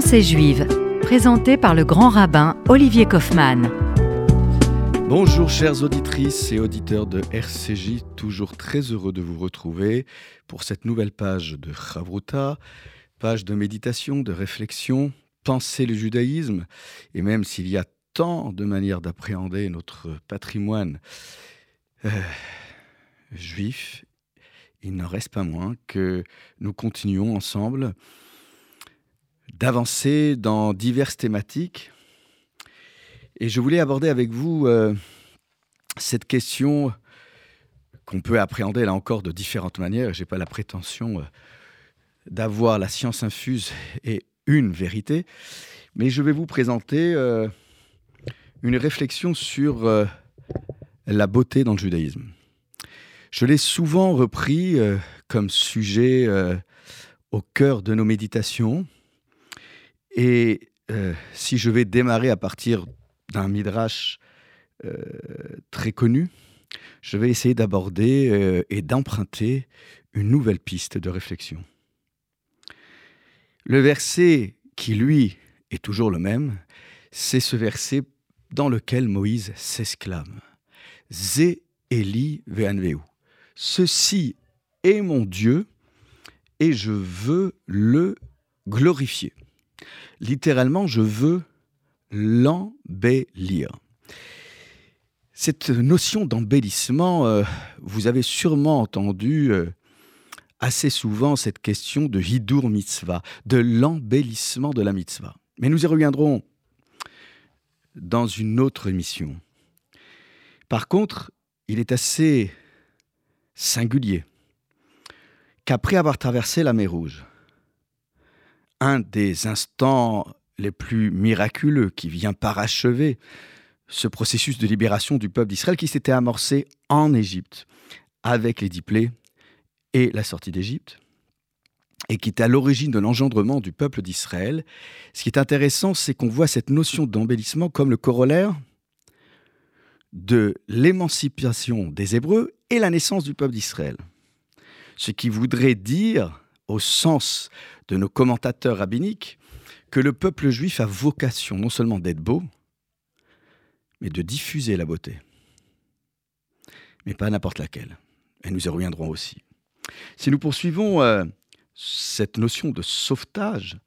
Pensée juive, présentée par le grand rabbin Olivier Kaufmann. Bonjour chères auditrices et auditeurs de RCJ, toujours très heureux de vous retrouver pour cette nouvelle page de Chavruta, page de méditation, de réflexion, penser le judaïsme, et même s'il y a tant de manières d'appréhender notre patrimoine euh, juif, il n'en reste pas moins que nous continuons ensemble d'avancer dans diverses thématiques. Et je voulais aborder avec vous euh, cette question qu'on peut appréhender là encore de différentes manières. Je n'ai pas la prétention euh, d'avoir la science infuse et une vérité, mais je vais vous présenter euh, une réflexion sur la beauté dans le judaïsme. Je l'ai souvent repris comme sujet au cœur de nos méditations et euh, si je vais démarrer à partir d'un midrash euh, très connu, je vais essayer d'aborder euh, et d'emprunter une nouvelle piste de réflexion. Le verset qui, lui, est toujours le même, c'est ce verset dans lequel Moïse s'exclame. Zé Eli Veanveu. Ceci est mon Dieu et je veux le glorifier. Littéralement, je veux l'embellir. Cette notion d'embellissement, euh, vous avez sûrement entendu euh, assez souvent cette question de hidur mitzvah, de l'embellissement de la mitzvah. Mais nous y reviendrons dans une autre émission. Par contre, il est assez singulier qu'après avoir traversé la mer Rouge, un des instants les plus miraculeux qui vient parachever ce processus de libération du peuple d'Israël qui s'était amorcé en Égypte avec les dix et la sortie d'Égypte et qui est à l'origine de l'engendrement du peuple d'Israël. Ce qui est intéressant, c'est qu'on voit cette notion d'embellissement comme le corollaire de l'émancipation des Hébreux et la naissance du peuple d'Israël. Ce qui voudrait dire au sens de nos commentateurs rabbiniques que le peuple juif a vocation non seulement d'être beau, mais de diffuser la beauté. Mais pas n'importe laquelle. Et nous y reviendrons aussi. Si nous poursuivons euh, cette notion de sauvetage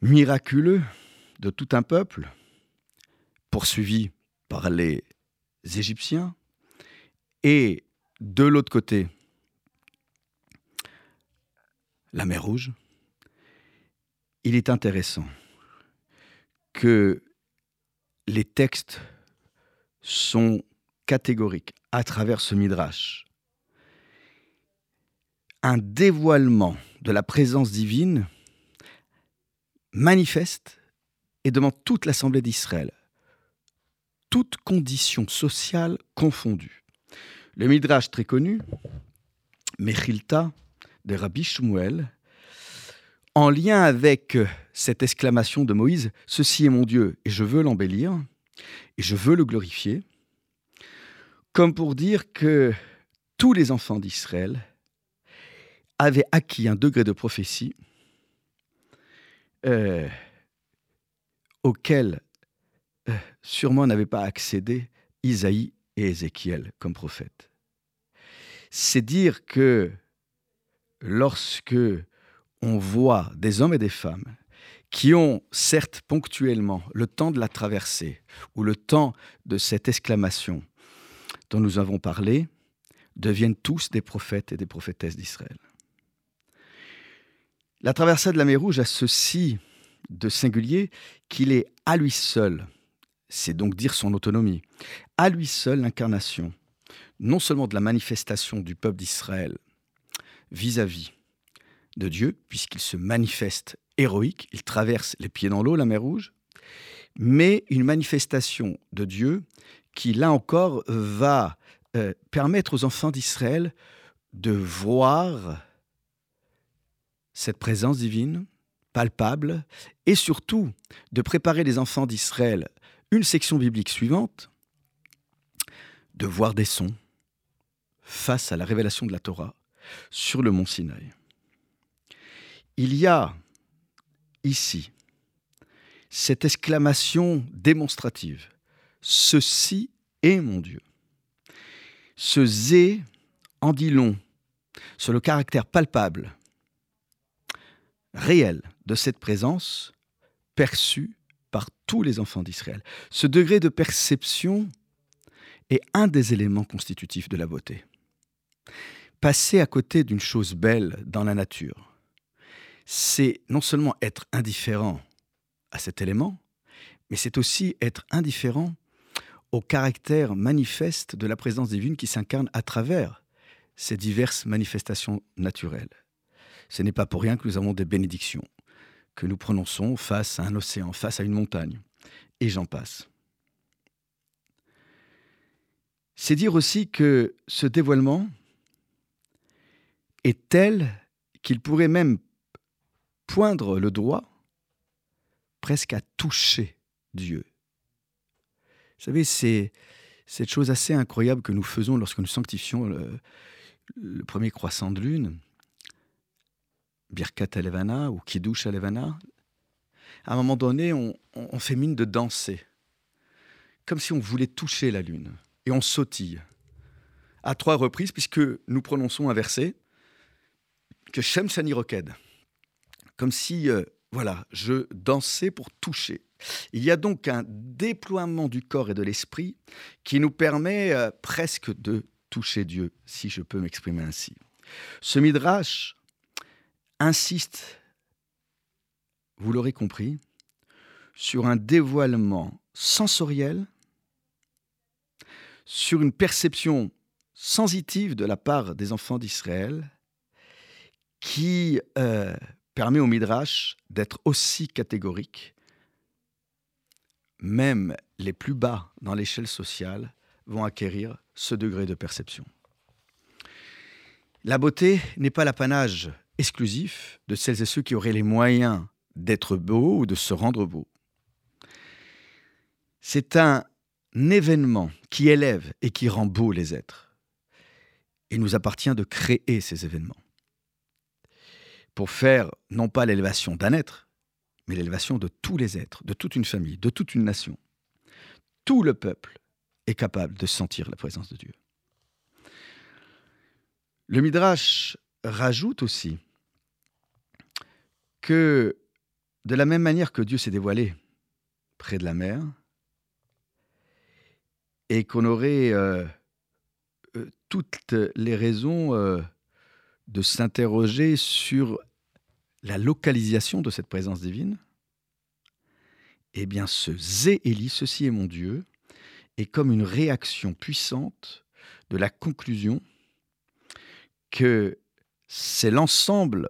miraculeux de tout un peuple, poursuivi par les Égyptiens, et de l'autre côté, la mer Rouge, il est intéressant que les textes sont catégoriques à travers ce midrash. Un dévoilement de la présence divine manifeste et demande toute l'assemblée d'Israël, toutes conditions sociales confondues. Le midrash très connu, Mechilta, de Rabbi Shmuel, en lien avec cette exclamation de Moïse, Ceci est mon Dieu et je veux l'embellir et je veux le glorifier, comme pour dire que tous les enfants d'Israël avaient acquis un degré de prophétie euh, auquel euh, sûrement n'avaient pas accédé Isaïe et Ézéchiel comme prophètes. C'est dire que lorsque on voit des hommes et des femmes qui ont certes ponctuellement le temps de la traversée ou le temps de cette exclamation dont nous avons parlé, deviennent tous des prophètes et des prophétesses d'Israël. La traversée de la mer Rouge a ceci de singulier qu'il est à lui seul, c'est donc dire son autonomie, à lui seul l'incarnation, non seulement de la manifestation du peuple d'Israël vis-à-vis de Dieu, puisqu'il se manifeste héroïque, il traverse les pieds dans l'eau, la mer Rouge, mais une manifestation de Dieu qui, là encore, va euh, permettre aux enfants d'Israël de voir cette présence divine palpable et surtout de préparer les enfants d'Israël une section biblique suivante, de voir des sons face à la révélation de la Torah sur le mont Sinaï. Il y a ici cette exclamation démonstrative. Ceci est mon Dieu. Ce zé en dit long sur le caractère palpable, réel de cette présence perçue par tous les enfants d'Israël. Ce degré de perception est un des éléments constitutifs de la beauté. Passer à côté d'une chose belle dans la nature, c'est non seulement être indifférent à cet élément, mais c'est aussi être indifférent au caractère manifeste de la présence divine qui s'incarne à travers ces diverses manifestations naturelles. Ce n'est pas pour rien que nous avons des bénédictions, que nous prononçons face à un océan, face à une montagne, et j'en passe. C'est dire aussi que ce dévoilement est tel qu'il pourrait même poindre le doigt presque à toucher Dieu. Vous savez, c'est cette chose assez incroyable que nous faisons lorsque nous sanctifions le, premier croissant de lune, Birkat Alevana ou Kiddush Alevana. À un moment donné, on, on fait mine de danser, comme si on voulait toucher la lune, et on sautille à trois reprises, puisque nous prononçons un verset que Shem Sani Roked, comme si euh, voilà, je dansais pour toucher. Il y a donc un déploiement du corps et de l'esprit qui nous permet euh, presque de toucher Dieu, si je peux m'exprimer ainsi. Ce midrash insiste, vous l'aurez compris, sur un dévoilement sensoriel, sur une perception sensitive de la part des enfants d'Israël qui euh, permet au Midrash d'être aussi catégorique. Même les plus bas dans l'échelle sociale vont acquérir ce degré de perception. La beauté n'est pas l'apanage exclusif de celles et ceux qui auraient les moyens d'être beaux ou de se rendre beaux. C'est un événement qui élève et qui rend beaux les êtres. Il nous appartient de créer ces événements pour faire non pas l'élévation d'un être, mais l'élévation de tous les êtres, de toute une famille, de toute une nation. Tout le peuple est capable de sentir la présence de Dieu. Le Midrash rajoute aussi que de la même manière que Dieu s'est dévoilé près de la mer, et qu'on aurait euh, euh, toutes les raisons euh, de s'interroger sur la localisation de cette présence divine, eh bien ce Zéhéli, ceci est mon Dieu, est comme une réaction puissante de la conclusion que c'est l'ensemble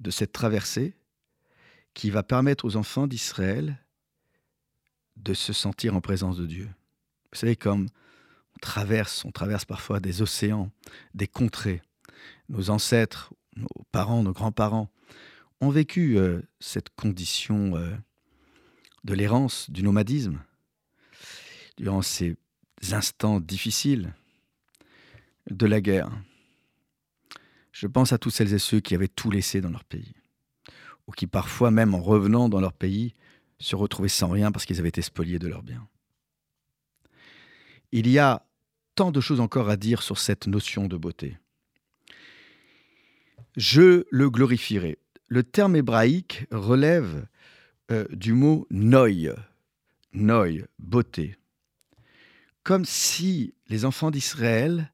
de cette traversée qui va permettre aux enfants d'Israël de se sentir en présence de Dieu. Vous savez, comme on traverse, on traverse parfois des océans, des contrées. Nos ancêtres, nos parents, nos grands-parents ont vécu euh, cette condition euh, de l'errance, du nomadisme, durant ces instants difficiles de la guerre. Je pense à toutes celles et ceux qui avaient tout laissé dans leur pays, ou qui parfois même en revenant dans leur pays se retrouvaient sans rien parce qu'ils avaient été spoliés de leurs biens. Il y a tant de choses encore à dire sur cette notion de beauté. Je le glorifierai le terme hébraïque relève euh, du mot noi, noi, beauté. Comme si les enfants d'Israël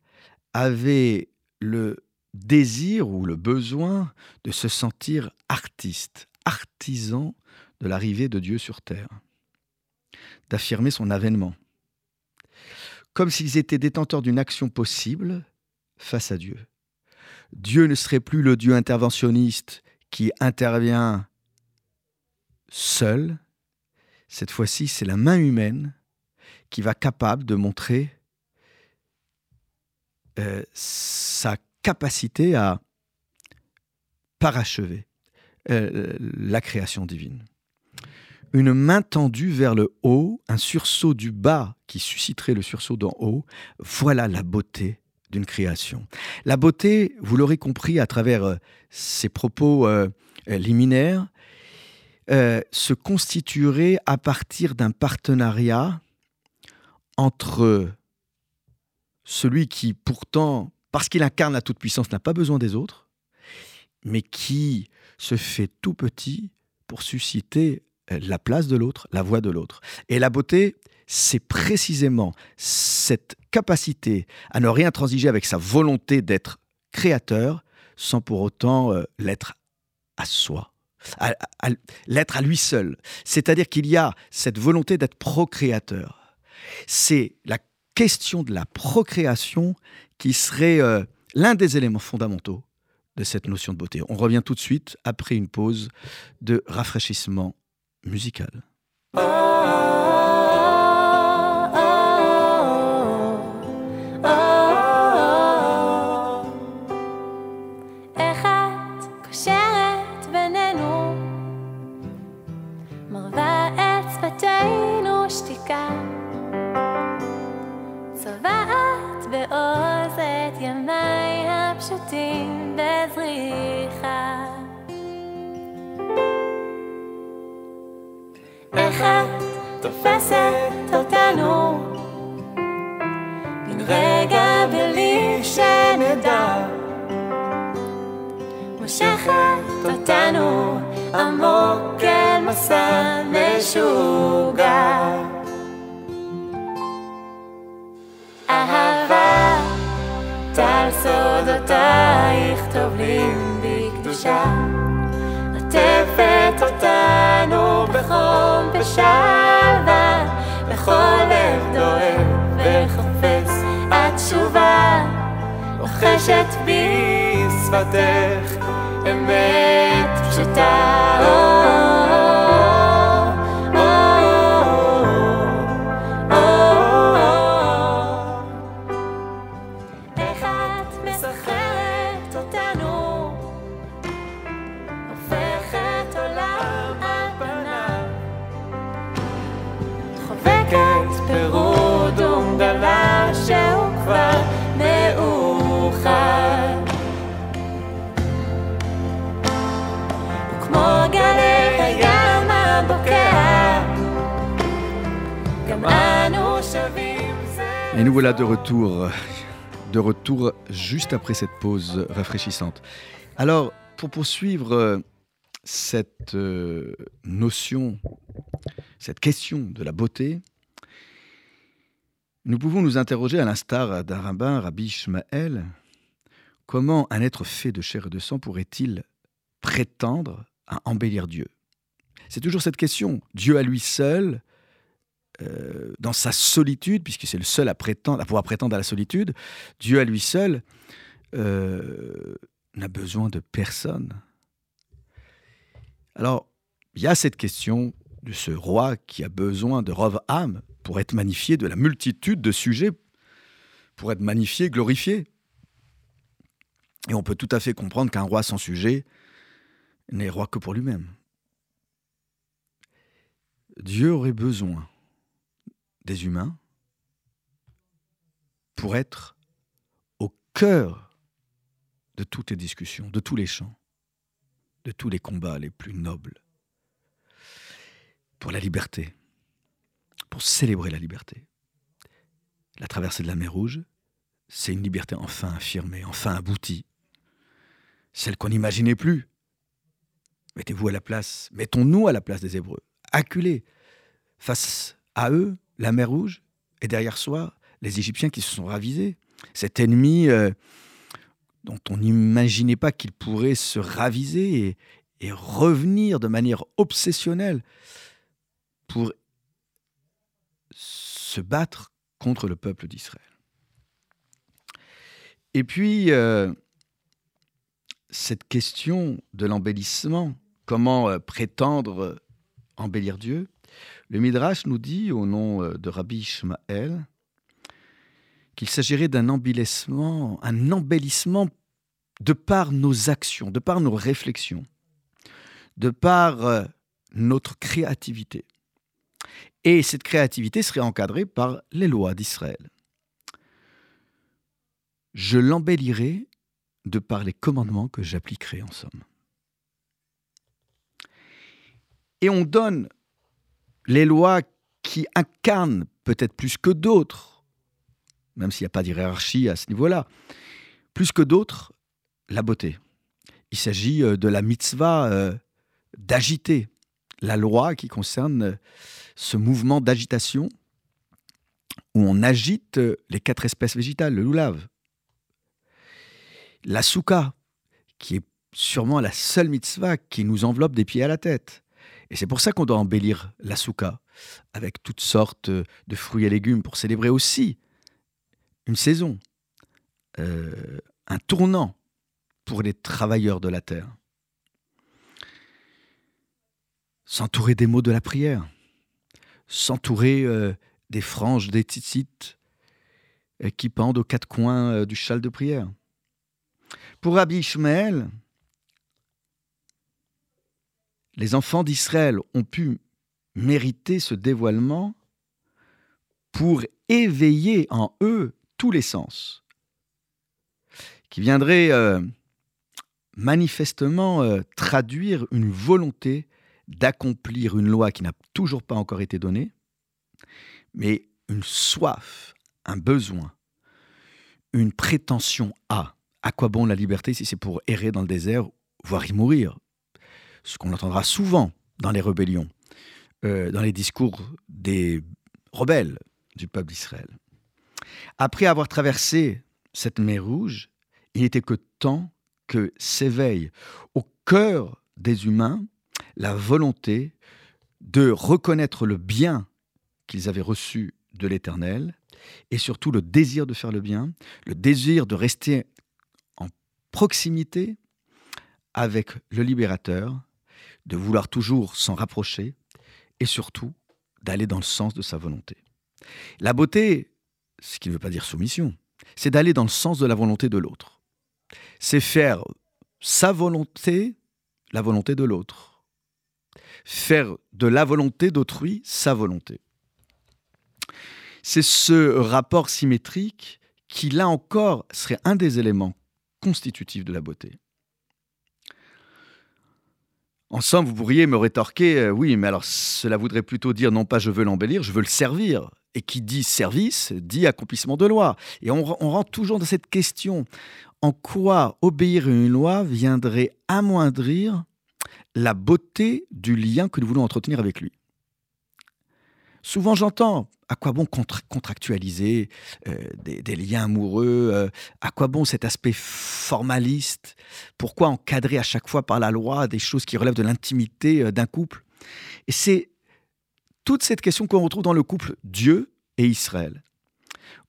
avaient le désir ou le besoin de se sentir artistes, artisans de l'arrivée de Dieu sur terre, d'affirmer son avènement, comme s'ils étaient détenteurs d'une action possible face à Dieu. Dieu ne serait plus le Dieu interventionniste qui intervient seul. Cette fois-ci, c'est la main humaine qui va capable de montrer euh, sa capacité à parachever euh, la création divine. Une main tendue vers le haut, un sursaut du bas qui susciterait le sursaut d'en haut, voilà la beauté d'une création. La beauté, vous l'aurez compris à travers euh, ces propos euh, liminaires, euh, se constituerait à partir d'un partenariat entre celui qui pourtant, parce qu'il incarne la toute-puissance, n'a pas besoin des autres, mais qui se fait tout petit pour susciter la place de l'autre, la voix de l'autre. Et la beauté, c'est précisément cette capacité à ne rien transiger avec sa volonté d'être créateur sans pour autant euh, l'être à soi, l'être à lui seul. C'est-à-dire qu'il y a cette volonté d'être procréateur. C'est la question de la procréation qui serait euh, l'un des éléments fondamentaux de cette notion de beauté. On revient tout de suite après une pause de rafraîchissement musical. תופסת אותנו. בן רגע בלי שנדע. מושכת אותנו עמוק אל מסע משוגע. אהבה טל סודותייך טובלים בקדושה. עוטפת אותנו בחום בשלווה, בכל לב דואב וחופש התשובה, לוחשת בי שפתך אמת פשוטה. Et nous voilà de retour, de retour juste après cette pause rafraîchissante. Alors, pour poursuivre euh, cette euh, notion, cette question de la beauté, nous pouvons nous interroger à l'instar d'un rabbin, Rabbi Ishmael, comment un être fait de chair et de sang pourrait-il prétendre à embellir Dieu? C'est toujours cette question. Dieu à lui seul euh, dans sa solitude, puisque c'est le seul à, prétendre, à pouvoir prétendre à la solitude, Dieu à lui seul euh, n'a besoin de personne. Alors, il y a cette question de ce roi qui a besoin de Rov âme pour être magnifié, de la multitude de sujets pour être magnifié, glorifié. Et on peut tout à fait comprendre qu'un roi sans sujet n'est roi que pour lui-même. Dieu aurait besoin des humains pour être au cœur de toutes les discussions, de tous les chants, de tous les combats les plus nobles, pour la liberté, pour célébrer la liberté. La traversée de la mer Rouge, c'est une liberté enfin affirmée, enfin aboutie, celle qu'on n'imaginait plus. Mettez-vous à la place, mettons-nous à la place des Hébreux, acculés face à eux, la mer Rouge, et derrière soi, les Égyptiens qui se sont ravisés. Cet ennemi euh, dont on n'imaginait pas qu'il pourrait se raviser et, revenir de manière obsessionnelle pour se battre contre le peuple d'Israël. Et puis, euh, cette question de l'embellissement, comment euh, prétendre embellir Dieu, le Midrash nous dit, au nom euh, de Rabbi Ishmael, qu'il s'agirait d'un embellissement, un embellissement de par nos actions, de par nos réflexions, de par euh, notre créativité. Et cette créativité serait encadrée par les lois d'Israël. Je l'embellirai de par les commandements que j'appliquerai en somme. Et on donne les lois qui incarnent peut-être plus que d'autres, même s'il n'y a pas de hiérarchie à ce niveau-là, plus que d'autres, la beauté. Il s'agit euh, de la mitzvah euh, d'agiter, la loi qui concerne euh, ce mouvement d'agitation où on agite les quatre espèces végétales, le loulave. La souka, qui est sûrement la seule mitzvah qui nous enveloppe des pieds à la tête. Et c'est pour ça qu'on doit embellir la souka avec toutes sortes de fruits et légumes pour célébrer aussi une saison, euh, un tournant pour les travailleurs de la terre. S'entourer des mots de la prière, s'entourer euh, des franges, des tzitzit euh, qui pendent aux quatre coins du châle de prière. Pour Rabbi Ishmael, les enfants d'Israël ont pu mériter ce dévoilement pour éveiller en eux tous les sens, qui viendraient euh, manifestement euh, traduire une volonté d'accomplir une loi qui n'a toujours pas encore été donnée, mais une soif, un besoin, une prétention à. À quoi bon la liberté si c'est pour errer dans le désert, voire y mourir? Ce qu'on entendra souvent dans les rébellions. Euh, dans les discours des rebelles du peuple d'Israël. Après avoir traversé cette mer rouge, il n'était que temps que s'éveille au cœur des humains la volonté de reconnaître le bien qu'ils avaient reçu de l'Éternel et surtout le désir de faire le bien, le désir de rester en proximité avec le libérateur, de vouloir toujours s'en rapprocher et surtout d'aller dans le sens de sa volonté. La beauté, ce qui ne veut pas dire soumission, c'est d'aller dans le sens de la volonté de l'autre. C'est faire sa volonté la volonté de l'autre. Faire de la volonté d'autrui sa volonté. C'est ce rapport symétrique qui, là encore, serait un des éléments constitutifs de la beauté. En somme, vous pourriez me rétorquer, euh, oui, mais alors cela voudrait plutôt dire non pas je veux l'embellir, je veux le servir. Et qui dit service dit accomplissement de loi. Et on rentre toujours dans cette question. En quoi obéir à une loi viendrait amoindrir la beauté du lien que nous voulons entretenir avec lui? Souvent j'entends, à quoi bon contractualiser euh, des, liens amoureux euh, À quoi bon cet aspect formaliste? Pourquoi encadrer à chaque fois par la loi des choses qui relèvent de l'intimité euh, d'un couple? Et c'est toute cette question qu'on retrouve dans le couple Dieu et Israël.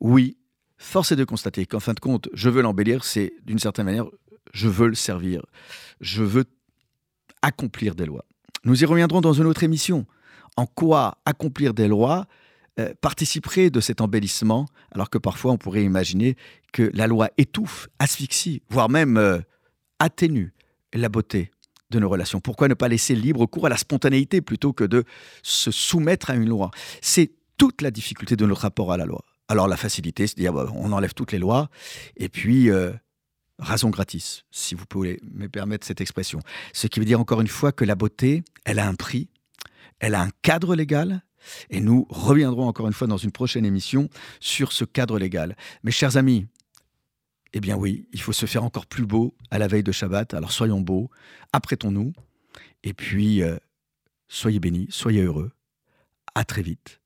Oui, force est de constater qu'en fin de compte, je veux l'embellir, c'est d'une certaine manière, je veux le servir, je veux accomplir des lois. Nous y reviendrons dans une autre émission. En quoi accomplir des lois euh, participerait de cet embellissement, alors que parfois on pourrait imaginer que la loi étouffe, asphyxie, voire même euh, atténue la beauté de nos relations. Pourquoi ne pas laisser libre cours à la spontanéité plutôt que de se soumettre à une loi? C'est toute la difficulté de notre rapport à la loi. Alors la facilité, c'est de dire bah, on enlève toutes les lois et puis euh, raison gratis, si vous pouvez me permettre cette expression. Ce qui veut dire encore une fois que la beauté, elle a un prix, elle a un cadre légal, et nous reviendrons encore une fois dans une prochaine émission sur ce cadre légal. Mes chers amis, eh bien oui, il faut se faire encore plus beau à la veille de Shabbat. Alors soyons beaux, apprêtons-nous, et puis euh, soyez bénis, soyez heureux. À très vite